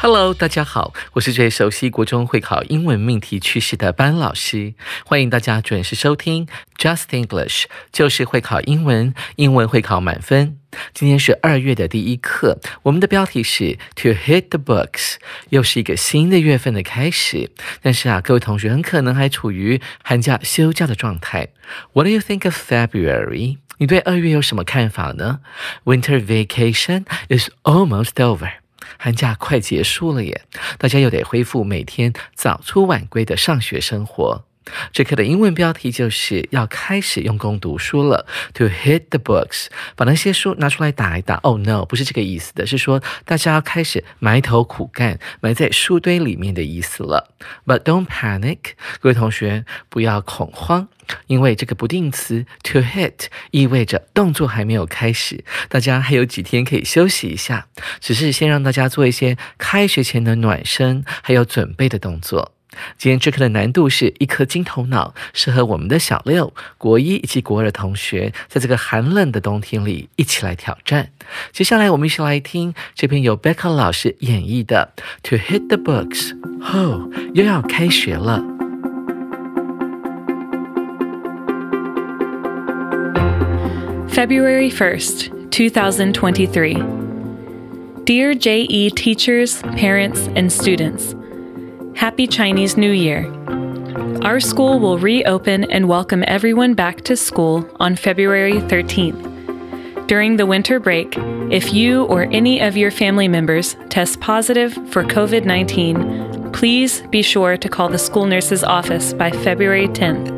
Hello，大家好，我是最熟悉国中会考英文命题趋势的班老师，欢迎大家准时收听 Just English，就是会考英文，英文会考满分。今天是二月的第一课，我们的标题是 To hit the books，又是一个新的月份的开始。但是啊，各位同学很可能还处于寒假休假的状态。What do you think of February？你对二月有什么看法呢？Winter vacation is almost over。寒假快结束了耶，大家又得恢复每天早出晚归的上学生活。这课的英文标题就是要开始用功读书了，to hit the books，把那些书拿出来打一打。Oh no，不是这个意思的，是说大家要开始埋头苦干，埋在书堆里面的意思了。But don't panic，各位同学不要恐慌。因为这个不定词 to hit 意味着动作还没有开始，大家还有几天可以休息一下，只是先让大家做一些开学前的暖身还有准备的动作。今天这课的难度是一颗金头脑，适合我们的小六、国一以及国二的同学，在这个寒冷的冬天里一起来挑战。接下来我们一起来听这篇由 Becca 老师演绎的 To hit the books。哦，又要开学了。February 1st, 2023. Dear JE teachers, parents, and students, Happy Chinese New Year. Our school will reopen and welcome everyone back to school on February 13th. During the winter break, if you or any of your family members test positive for COVID 19, please be sure to call the school nurse's office by February 10th.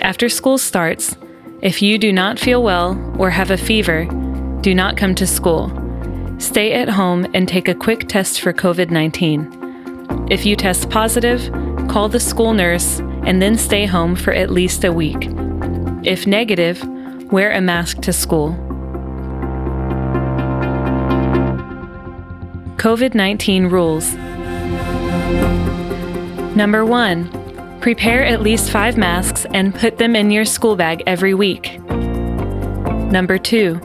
After school starts, if you do not feel well or have a fever, do not come to school. Stay at home and take a quick test for COVID 19. If you test positive, call the school nurse and then stay home for at least a week. If negative, wear a mask to school. COVID 19 rules. Number one, Prepare at least five masks and put them in your school bag every week. Number two,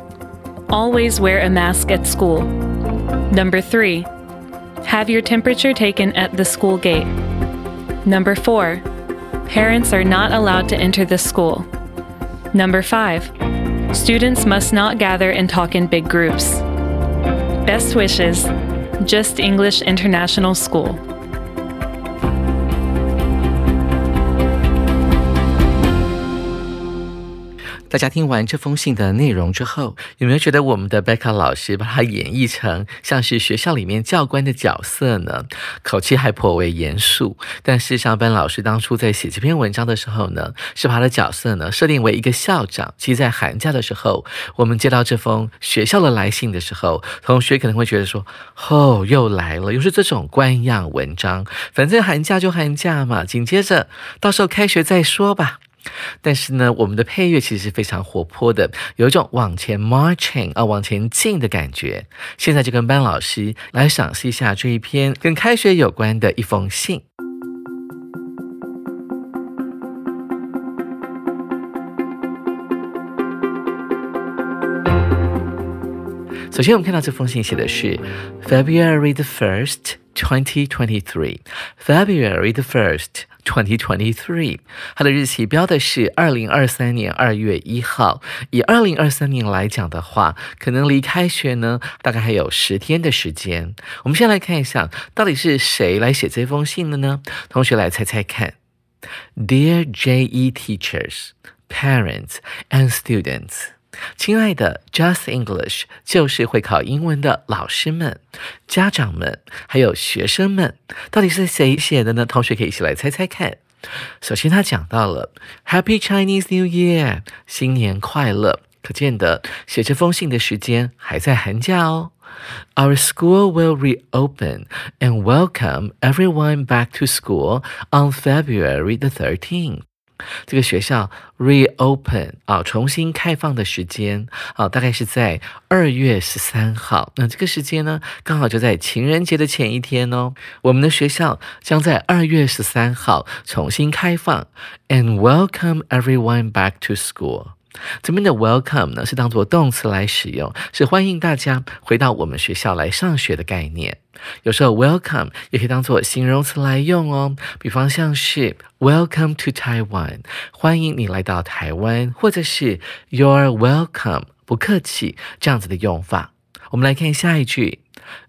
always wear a mask at school. Number three, have your temperature taken at the school gate. Number four, parents are not allowed to enter the school. Number five, students must not gather and talk in big groups. Best wishes, Just English International School. 大家听完这封信的内容之后，有没有觉得我们的贝卡老师把它演绎成像是学校里面教官的角色呢？口气还颇为严肃。但事实上，班老师当初在写这篇文章的时候呢，是把他的角色呢设定为一个校长。其实，在寒假的时候，我们接到这封学校的来信的时候，同学可能会觉得说：“哦，又来了，又是这种官样文章。反正寒假就寒假嘛，紧接着到时候开学再说吧。”但是呢，我们的配乐其实是非常活泼的，有一种往前 marching 啊，往前进的感觉。现在就跟班老师来赏析一下这一篇跟开学有关的一封信。首先，我们看到这封信写的是 February the first, twenty twenty three. February the first. Twenty twenty three，它的日期标的是二零二三年二月一号。以二零二三年来讲的话，可能离开学呢，大概还有十天的时间。我们先来看一下，到底是谁来写这封信的呢？同学来猜猜看。Dear JE teachers, parents and students，亲爱的 Just English 就是会考英文的老师们、家长们，还有学生们，到底是谁写的呢？同学可以一起来猜猜看。首先，他讲到了 Happy Chinese New Year，新年快乐。可见的，写这封信的时间还在寒假哦。Our school will reopen and welcome everyone back to school on February the 13th. 这个学校 reopen 啊，重新开放的时间啊，大概是在二月十三号。那这个时间呢，刚好就在情人节的前一天哦。我们的学校将在二月十三号重新开放，and welcome everyone back to school。这边的 welcome 呢是当做动词来使用，是欢迎大家回到我们学校来上学的概念。有时候 welcome 也可以当做形容词来用哦，比方像是 welcome to Taiwan，欢迎你来到台湾，或者是 you're welcome，不客气这样子的用法。我们来看下一句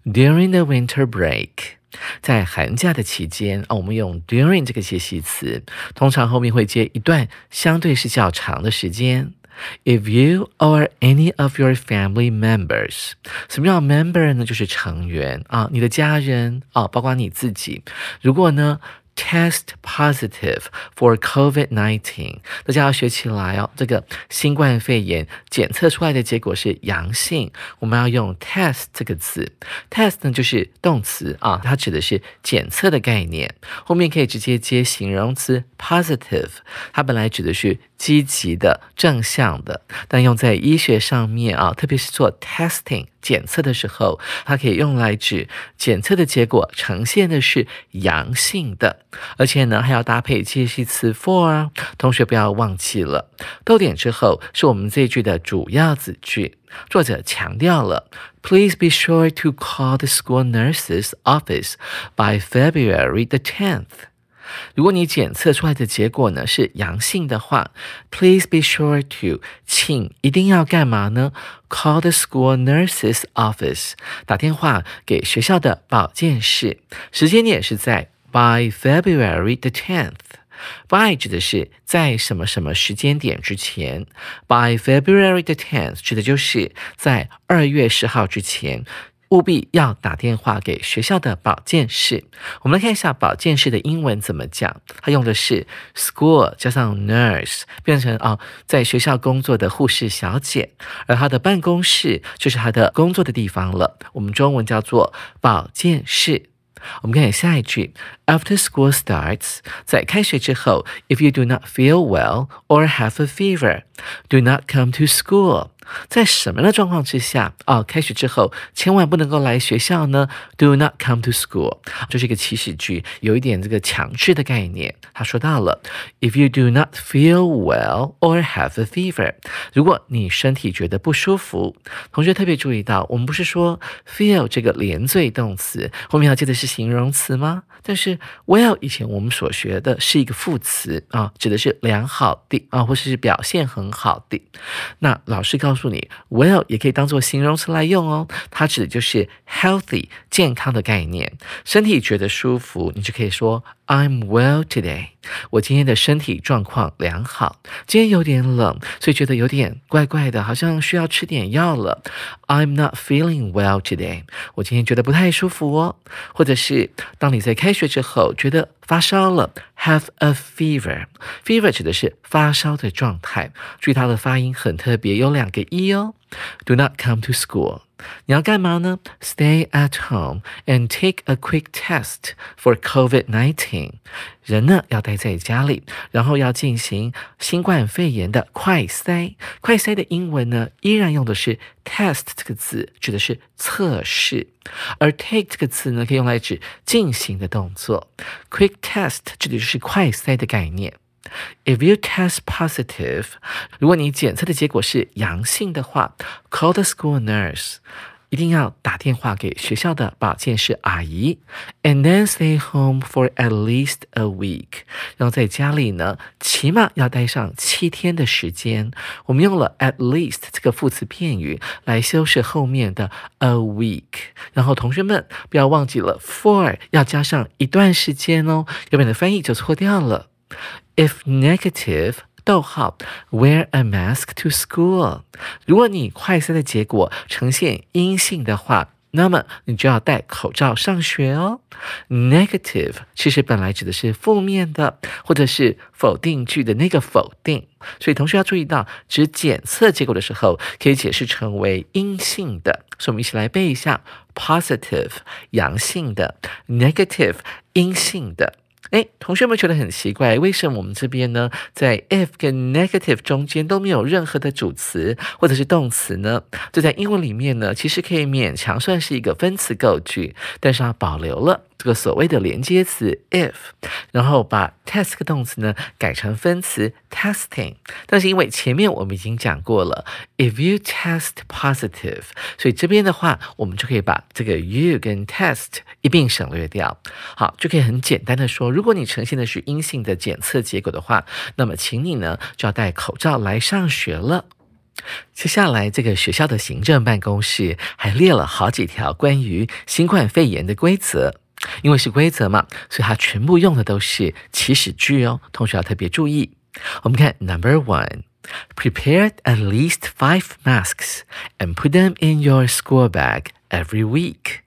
，during the winter break。在寒假的期间啊，我们用 during 这个介系词，通常后面会接一段相对是较长的时间。If you or any of your family members，什么叫 member 呢？就是成员啊，你的家人啊，包括你自己。如果呢？Test positive for COVID-19，大家要学起来哦。这个新冠肺炎检测出来的结果是阳性，我们要用 test 这个字。test 呢就是动词啊，它指的是检测的概念，后面可以直接接形容词 positive，它本来指的是积极的、正向的，但用在医学上面啊，特别是做 testing。检测的时候，它可以用来指检测的结果呈现的是阳性的，而且呢还要搭配介系词 for。同学不要忘记了，逗点之后是我们这一句的主要子句。作者强调了，Please be sure to call the school nurse's office by February the tenth。如果你检测出来的结果呢是阳性的话，Please be sure to，请一定要干嘛呢？Call the school nurse's office，打电话给学校的保健室。时间点是在 by February the tenth。By 指的是在什么什么时间点之前，by February the tenth 指的就是在二月十号之前。务必要打电话给学校的保健室。我们来看一下保健室的英文怎么讲。它用的是 school 加上 nurse，变成啊在学校工作的护士小姐。而她的办公室就是她的工作的地方了。我们中文叫做保健室。我们看下一句：After school starts，在开学之后，If you do not feel well or have a fever，do not come to school。在什么样的状况之下啊？开学之后千万不能够来学校呢？Do not come to school，这是一个祈使句，有一点这个强制的概念。他说到了，If you do not feel well or have a fever，如果你身体觉得不舒服，同学特别注意到，我们不是说 feel 这个连缀动词后面要接的是形容词吗？但是 well 以前我们所学的是一个副词啊，指的是良好的啊，或是表现很好的。那老师告诉。告诉你，well 也可以当做形容词来用哦，它指的就是 healthy 健康的概念，身体觉得舒服，你就可以说 I'm well today。我今天的身体状况良好。今天有点冷，所以觉得有点怪怪的，好像需要吃点药了。I'm not feeling well today。我今天觉得不太舒服哦。或者是当你在开学之后觉得发烧了，have a fever。fever 指的是发烧的状态。注意它的发音很特别，有两个 e 哦。Do not come to school。你要干嘛呢？Stay at home and take a quick test for COVID-19。人呢要待在家里，然后要进行新冠肺炎的快筛。快筛的英文呢依然用的是 test 这个字，指的是测试。而 take 这个词呢可以用来指进行的动作。Quick test 指的就是快筛的概念。If you test positive，如果你检测的结果是阳性的话，call the school nurse，一定要打电话给学校的保健室阿姨，and then stay home for at least a week，然后在家里呢，起码要待上七天的时间。我们用了 at least 这个副词片语来修饰后面的 a week，然后同学们不要忘记了 for 要加上一段时间哦，要不然的翻译就错掉了。If negative 逗号，wear a mask to school。如果你快筛的结果呈现阴性的话，那么你就要戴口罩上学哦。Negative 其实本来指的是负面的，或者是否定句的那个否定，所以同学要注意到，指检测结果的时候，可以解释成为阴性的。所以我们一起来背一下：positive 阳性的，negative 阴性的。哎，同学们觉得很奇怪，为什么我们这边呢，在 if 跟 negative 中间都没有任何的主词或者是动词呢？这在英文里面呢，其实可以勉强算是一个分词构句，但是它保留了。这个所谓的连接词 if，然后把 test 动词呢改成分词 testing，但是因为前面我们已经讲过了，if you test positive，所以这边的话我们就可以把这个 you 跟 test 一并省略掉，好，就可以很简单的说，如果你呈现的是阴性的检测结果的话，那么请你呢就要戴口罩来上学了。接下来这个学校的行政办公室还列了好几条关于新冠肺炎的规则。因为是规则嘛，所以它全部用的都是祈使句哦。同学要特别注意。我们看 Number one，prepare at least five masks and put them in your school bag every week。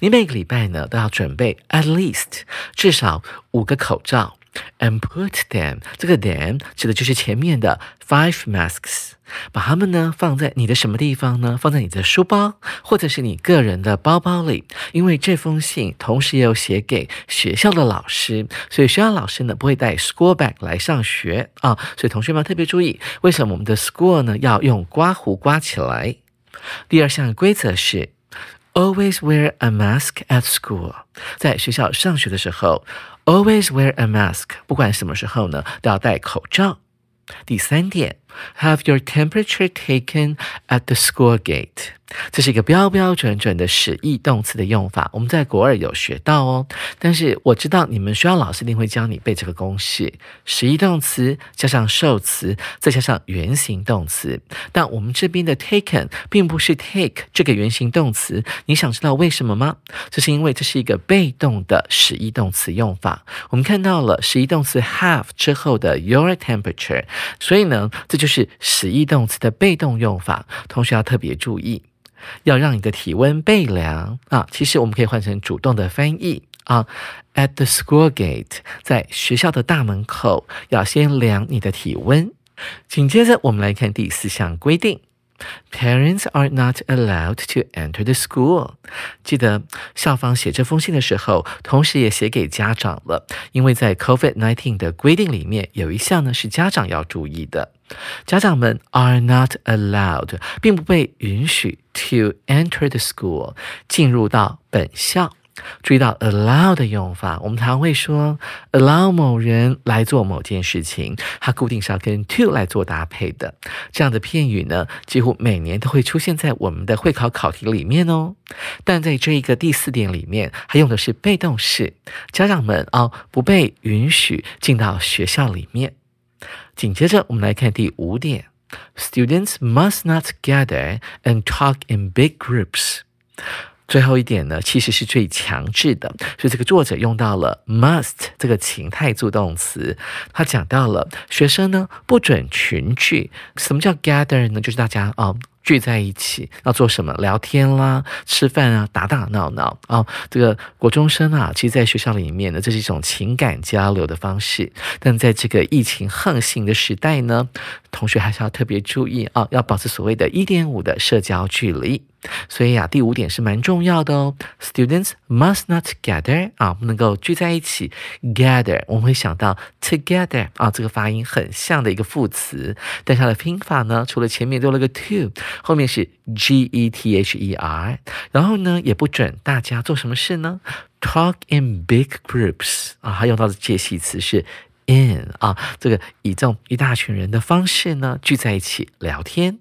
你每个礼拜呢都要准备 at least 至少五个口罩。And put them，这个 them 指的就是前面的 five masks，把它们呢放在你的什么地方呢？放在你的书包或者是你个人的包包里。因为这封信同时也有写给学校的老师，所以学校老师呢不会带 school bag 来上学啊。所以同学们特别注意，为什么我们的 school 呢要用刮胡刮起来？第二项规则是 always wear a mask at school，在学校上学的时候。Always wear a mask，不管什么时候呢，都要戴口罩。第三点。Have your temperature taken at the school gate？这是一个标标准准的使役动词的用法，我们在国二有学到哦。但是我知道你们学校老师一定会教你背这个公式：使役动词加上受词，再加上原形动词。但我们这边的 taken 并不是 take 这个原形动词，你想知道为什么吗？这是因为这是一个被动的使役动词用法。我们看到了使役动词 have 之后的 your temperature，所以呢，这就是使役动词的被动用法，同学要特别注意，要让你的体温被量啊。其实我们可以换成主动的翻译啊，at the school gate，在学校的大门口要先量你的体温。紧接着我们来看第四项规定。Parents are not allowed to enter the school。记得校方写这封信的时候，同时也写给家长了，因为在 COVID-19 的规定里面有一项呢是家长要注意的。家长们 are not allowed，并不被允许 to enter the school，进入到本校。注意到 allow 的用法，我们常会说 allow 某人来做某件事情，它固定是要跟 to 来做搭配的。这样的片语呢，几乎每年都会出现在我们的会考考题里面哦。但在这一个第四点里面，它用的是被动式，家长们啊不被允许进到学校里面。紧接着我们来看第五点，Students must not gather and talk in big groups。最后一点呢，其实是最强制的，所以这个作者用到了 must 这个情态助动词，他讲到了学生呢不准群聚。什么叫 gather 呢？就是大家啊。聚在一起要做什么？聊天啦，吃饭啊，打打闹闹啊。这个国中生啊，其实在学校里面呢，这是一种情感交流的方式。但在这个疫情横行的时代呢，同学还是要特别注意啊，要保持所谓的一点五的社交距离。所以啊，第五点是蛮重要的哦。Students must not gather 啊，不能够聚在一起。Gather 我们会想到 together 啊，这个发音很像的一个副词，但它的拼法呢，除了前面多了个 to。后面是 G E T H E R，然后呢，也不准大家做什么事呢？Talk in big groups 啊，他用到的介系词是 in 啊，这个以这种一大群人的方式呢，聚在一起聊天。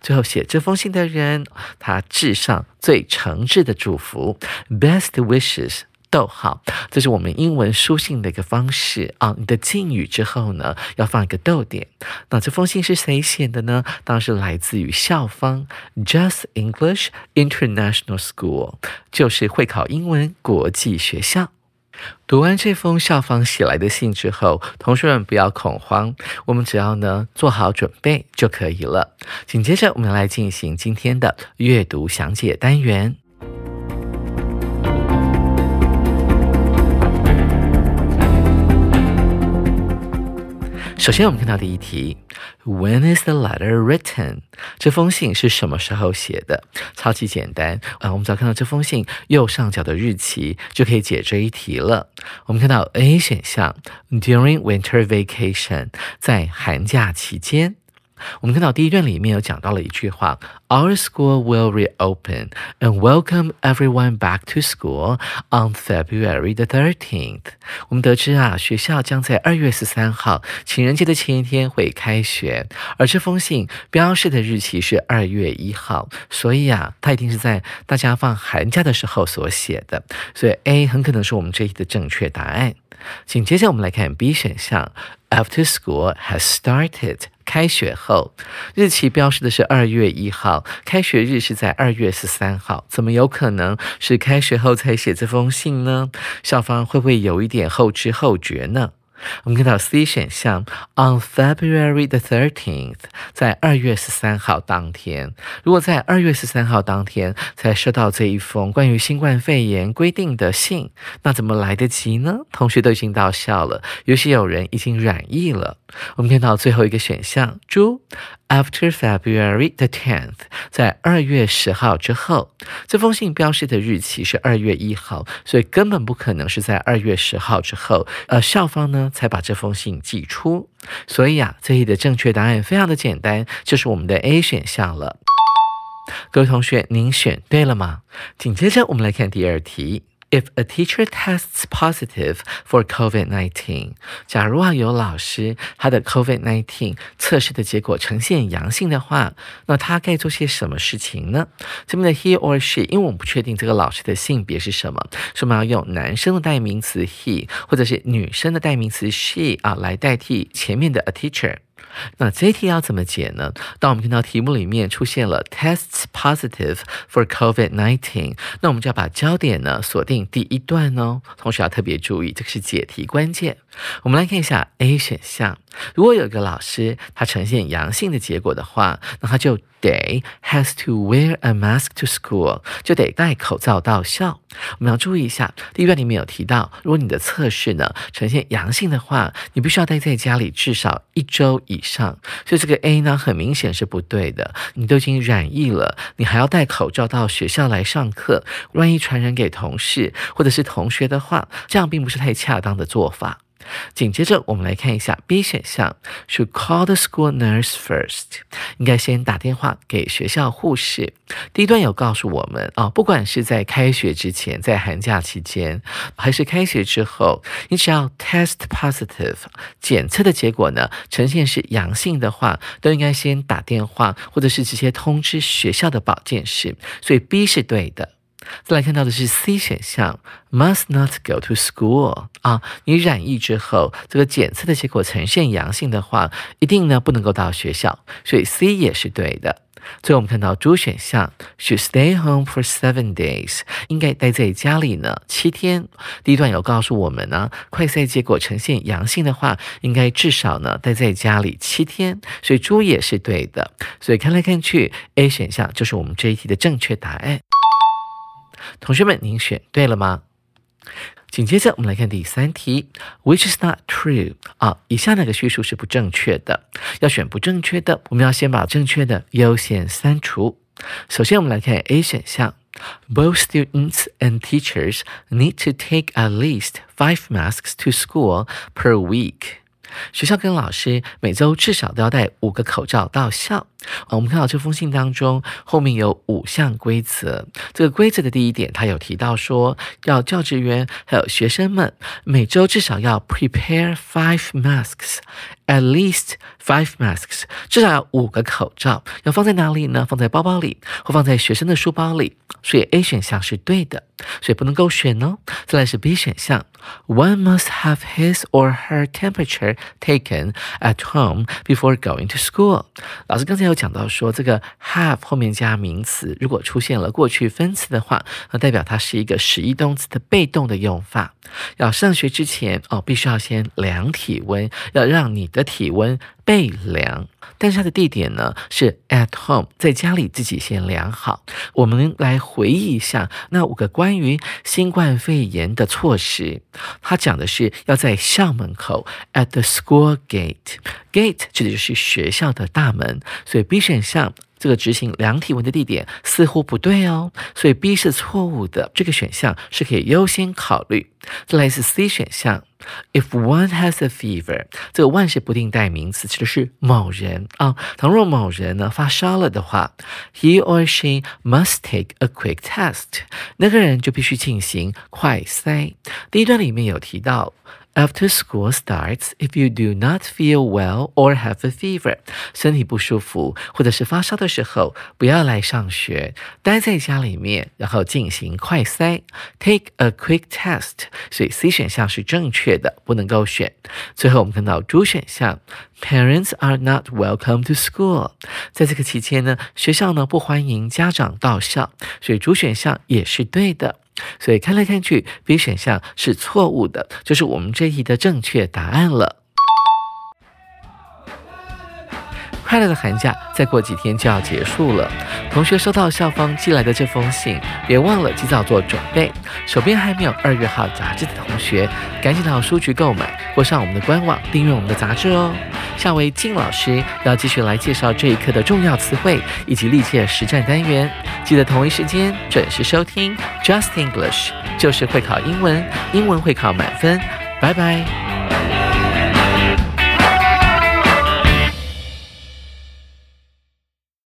最后写这封信的人，他致上最诚挚的祝福，Best wishes。逗号，这是我们英文书信的一个方式啊。你的敬语之后呢，要放一个逗点。那这封信是谁写的呢？当然是来自于校方，Just English International School，就是会考英文国际学校。读完这封校方写来的信之后，同学们不要恐慌，我们只要呢做好准备就可以了。紧接着，我们来进行今天的阅读详解单元。首先，我们看到第一题，When is the letter written？这封信是什么时候写的？超级简单啊！我们只要看到这封信右上角的日期，就可以解这一题了。我们看到 A 选项，During winter vacation，在寒假期间。我们看到第一段里面有讲到了一句话：Our school will reopen and welcome everyone back to school on February the thirteenth。我们得知啊，学校将在二月十三号情人节的前一天会开学，而这封信标示的日期是二月一号，所以啊，它一定是在大家放寒假的时候所写的，所以 A 很可能是我们这一题的正确答案。紧接着我们来看 B 选项：After school has started。开学后，日期标示的是二月一号，开学日是在二月十三号，怎么有可能是开学后才写这封信呢？校方会不会有一点后知后觉呢？我们看到 C 选项，on February the thirteenth，在二月十三号当天。如果在二月十三号当天才收到这一封关于新冠肺炎规定的信，那怎么来得及呢？同学都已经到校了，有些有人已经染疫了。我们看到最后一个选项，猪。After February the tenth，在二月十号之后，这封信标示的日期是二月一号，所以根本不可能是在二月十号之后，呃，校方呢才把这封信寄出。所以啊，这里的正确答案非常的简单，就是我们的 A 选项了。各位同学，您选对了吗？紧接着我们来看第二题。If a teacher tests positive for COVID-19，假如啊有老师他的 COVID-19 测试的结果呈现阳性的话，那他该做些什么事情呢？这边的 he or she，因为我们不确定这个老师的性别是什么，所以我们要用男生的代名词 he，或者是女生的代名词 she 啊来代替前面的 a teacher。那这题要怎么解呢？当我们看到题目里面出现了 tests positive for COVID-19，那我们就要把焦点呢锁定第一段哦。同时要特别注意，这个是解题关键。我们来看一下 A 选项，如果有一个老师他呈现阳性的结果的话，那他就得 has to wear a mask to school，就得戴口罩到校。我们要注意一下，第一段里面有提到，如果你的测试呢呈现阳性的话，你必须要待在家里至少一周以上。所以这个 A 呢，很明显是不对的。你都已经染疫了，你还要戴口罩到学校来上课，万一传染给同事或者是同学的话，这样并不是太恰当的做法。紧接着，我们来看一下 B 选项，should call the school nurse first，应该先打电话给学校护士。第一段有告诉我们啊，不管是在开学之前，在寒假期间，还是开学之后，你只要 test positive，检测的结果呢呈现是阳性的话，都应该先打电话，或者是直接通知学校的保健室。所以 B 是对的。再来看到的是 C 选项，must not go to school 啊，你染疫之后，这个检测的结果呈现阳性的话，一定呢不能够到学校，所以 C 也是对的。最后我们看到 D 选项，should stay home for seven days，应该待在家里呢七天。第一段有告诉我们呢，快筛结果呈现阳性的话，应该至少呢待在家里七天，所以 D 也是对的。所以看来看去，A 选项就是我们这一题的正确答案。同学们，您选对了吗？紧接着，我们来看第三题，Which is not true？啊，以下哪个叙述是不正确的？要选不正确的，我们要先把正确的优先删除。首先，我们来看 A 选项，Both students and teachers need to take at least five masks to school per week。学校跟老师每周至少都要戴五个口罩到校。我们看到这封信当中后面有五项规则。这个规则的第一点，他有提到说，要教职员还有学生们每周至少要 prepare five masks，at least five masks，至少要五个口罩。要放在哪里呢？放在包包里，或放在学生的书包里。所以 A 选项是对的，所以不能够选哦。再来是 B 选项，One must have his or her temperature taken at home before going to school。老师刚才有讲到说，这个 have 后面加名词，如果出现了过去分词的话，那代表它是一个实义动词的被动的用法。要上学之前哦，必须要先量体温，要让你的体温被量。但是它的地点呢是 at home，在家里自己先量好。我们来回忆一下那五个关于新冠肺炎的措施。它讲的是要在校门口 at the school gate，gate 指的就是学校的大门，所以 B 选项。这个执行量体温的地点似乎不对哦，所以 B 是错误的。这个选项是可以优先考虑。再来是 C 选项，If one has a fever，这个 one 是不定代名词，指的是某人啊。倘若某人呢发烧了的话，he or she must take a quick test，那个人就必须进行快筛。第一段里面有提到。After school starts, if you do not feel well or have a fever，身体不舒服或者是发烧的时候，不要来上学，待在家里面，然后进行快筛，take a quick test。所以 C 选项是正确的，不能够选。最后我们看到 D 选项，Parents are not welcome to school。在这个期间呢，学校呢不欢迎家长到校，所以主选项也是对的。所以看来看去，B 选项是错误的，就是我们这一题的正确答案了。快乐的寒假再过几天就要结束了，同学收到校方寄来的这封信，别忘了及早做准备。手边还没有二月号杂志的同学，赶紧到书局购买，或上我们的官网订阅我们的杂志哦。下位静老师要继续来介绍这一课的重要词汇以及历届实战单元，记得同一时间准时收听 Just English，就是会考英文，英文会考满分。拜拜。